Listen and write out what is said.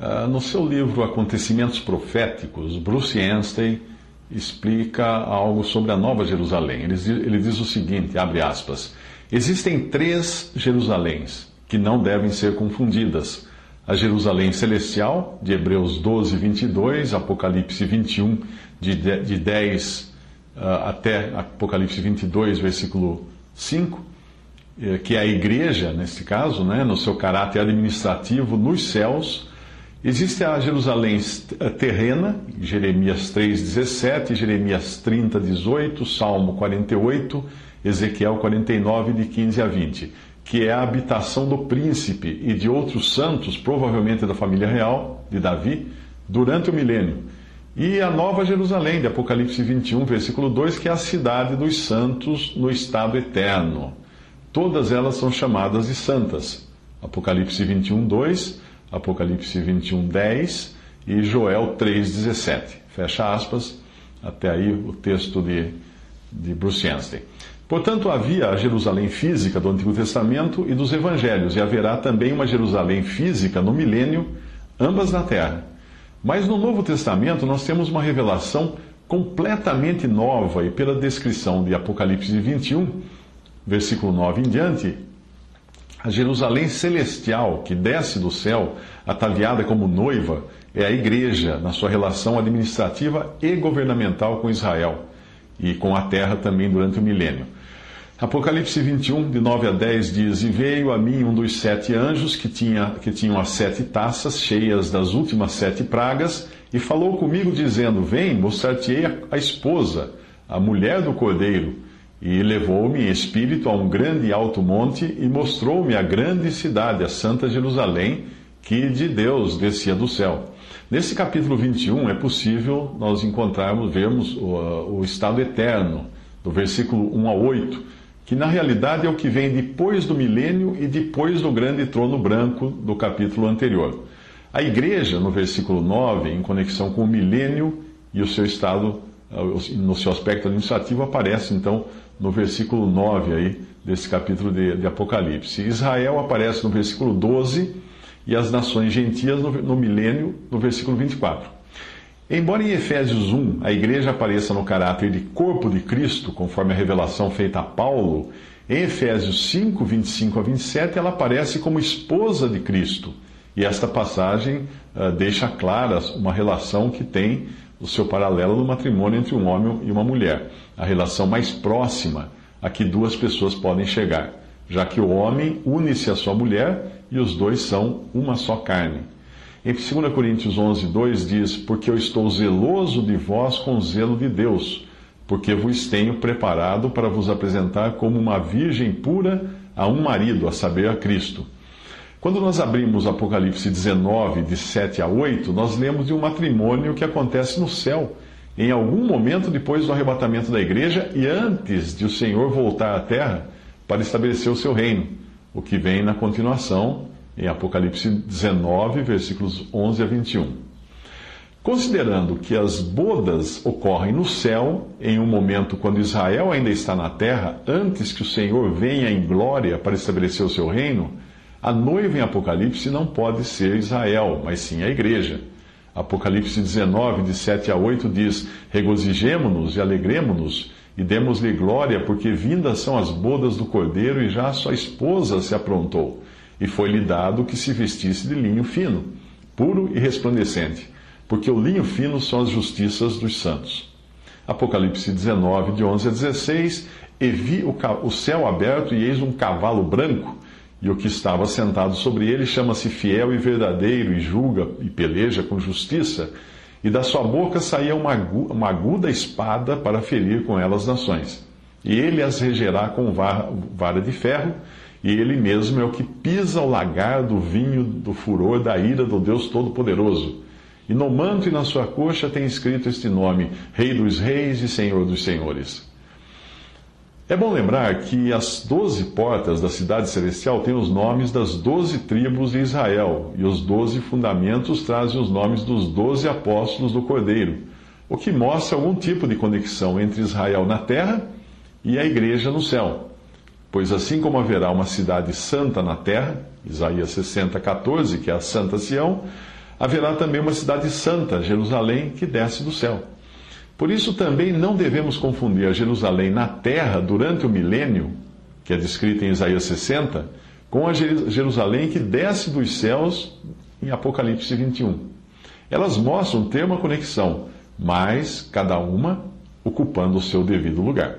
Uh, no seu livro Acontecimentos Proféticos, Bruce Anstey explica algo sobre a Nova Jerusalém. Ele, ele diz o seguinte, abre aspas, Existem três Jerusaléns que não devem ser confundidas. A Jerusalém Celestial, de Hebreus 12, 22, Apocalipse 21, de, de 10 uh, até Apocalipse 22, versículo 5, eh, que é a igreja, nesse caso, né, no seu caráter administrativo nos céus, Existe a Jerusalém terrena, Jeremias 3,17, Jeremias 30, 18, Salmo 48, Ezequiel 49, de 15 a 20, que é a habitação do príncipe e de outros santos, provavelmente da família real de Davi, durante o milênio. E a Nova Jerusalém, de Apocalipse 21, versículo 2, que é a cidade dos santos no estado eterno. Todas elas são chamadas de santas. Apocalipse 21, 2 Apocalipse 21, 10 e Joel 3, 17. Fecha aspas, até aí o texto de, de Bruce Anstey. Portanto, havia a Jerusalém física do Antigo Testamento e dos Evangelhos, e haverá também uma Jerusalém física no milênio, ambas na terra. Mas no Novo Testamento nós temos uma revelação completamente nova, e pela descrição de Apocalipse 21, versículo 9 em diante, a Jerusalém celestial, que desce do céu, ataviada como noiva, é a igreja na sua relação administrativa e governamental com Israel e com a terra também durante o milênio. Apocalipse 21, de 9 a 10 diz: E veio a mim um dos sete anjos que, tinha, que tinham as sete taças cheias das últimas sete pragas, e falou comigo, dizendo: Vem, mostrar-te-ei a esposa, a mulher do cordeiro. E levou-me em espírito a um grande alto monte e mostrou-me a grande cidade, a Santa Jerusalém, que de Deus descia do céu. Nesse capítulo 21 é possível nós encontrarmos, vermos o, o estado eterno, do versículo 1 a 8, que na realidade é o que vem depois do milênio e depois do grande trono branco do capítulo anterior. A igreja, no versículo 9, em conexão com o milênio e o seu estado, no seu aspecto administrativo, aparece então no versículo 9 aí, desse capítulo de, de Apocalipse. Israel aparece no versículo 12 e as nações gentias no, no milênio, no versículo 24. Embora em Efésios 1 a igreja apareça no caráter de corpo de Cristo, conforme a revelação feita a Paulo, em Efésios 5, 25 a 27, ela aparece como esposa de Cristo. E esta passagem uh, deixa clara uma relação que tem o seu paralelo no matrimônio entre um homem e uma mulher, a relação mais próxima a que duas pessoas podem chegar, já que o homem une-se à sua mulher e os dois são uma só carne. Em 2 Coríntios 11, 2 diz: Porque eu estou zeloso de vós com zelo de Deus, porque vos tenho preparado para vos apresentar como uma virgem pura a um marido, a saber, a Cristo. Quando nós abrimos Apocalipse 19, de 7 a 8, nós lemos de um matrimônio que acontece no céu, em algum momento depois do arrebatamento da igreja e antes de o Senhor voltar à terra para estabelecer o seu reino, o que vem na continuação em Apocalipse 19, versículos 11 a 21. Considerando que as bodas ocorrem no céu, em um momento quando Israel ainda está na terra, antes que o Senhor venha em glória para estabelecer o seu reino, a noiva em Apocalipse não pode ser Israel, mas sim a igreja. Apocalipse 19, de 7 a 8 diz: Regozijemo-nos e alegremo-nos e demos-lhe glória, porque vindas são as bodas do cordeiro e já sua esposa se aprontou. E foi-lhe dado que se vestisse de linho fino, puro e resplandecente, porque o linho fino são as justiças dos santos. Apocalipse 19, de 11 a 16: E vi o céu aberto e eis um cavalo branco E o que estava sentado sobre ele chama-se fiel e verdadeiro, e julga e peleja com justiça. E da sua boca saía uma, uma aguda espada para ferir com ela as nações. E ele as regerá com vara de ferro, e ele mesmo é o que pisa o lagar do vinho do furor da ira do Deus Todo-Poderoso. E no manto e na sua coxa tem escrito este nome: Rei dos Reis e Senhor dos Senhores. É bom lembrar que as doze portas da cidade celestial têm os nomes das doze tribos de Israel, e os doze fundamentos trazem os nomes dos doze apóstolos do Cordeiro, o que mostra algum tipo de conexão entre Israel na terra e a igreja no céu. Pois assim como haverá uma cidade santa na terra, Isaías 60, 14, que é a Santa Sião, haverá também uma cidade santa, Jerusalém, que desce do céu. Por isso também não devemos confundir a Jerusalém na terra durante o milênio, que é descrita em Isaías 60, com a Jerusalém que desce dos céus em Apocalipse 21. Elas mostram ter uma conexão, mas cada uma ocupando o seu devido lugar.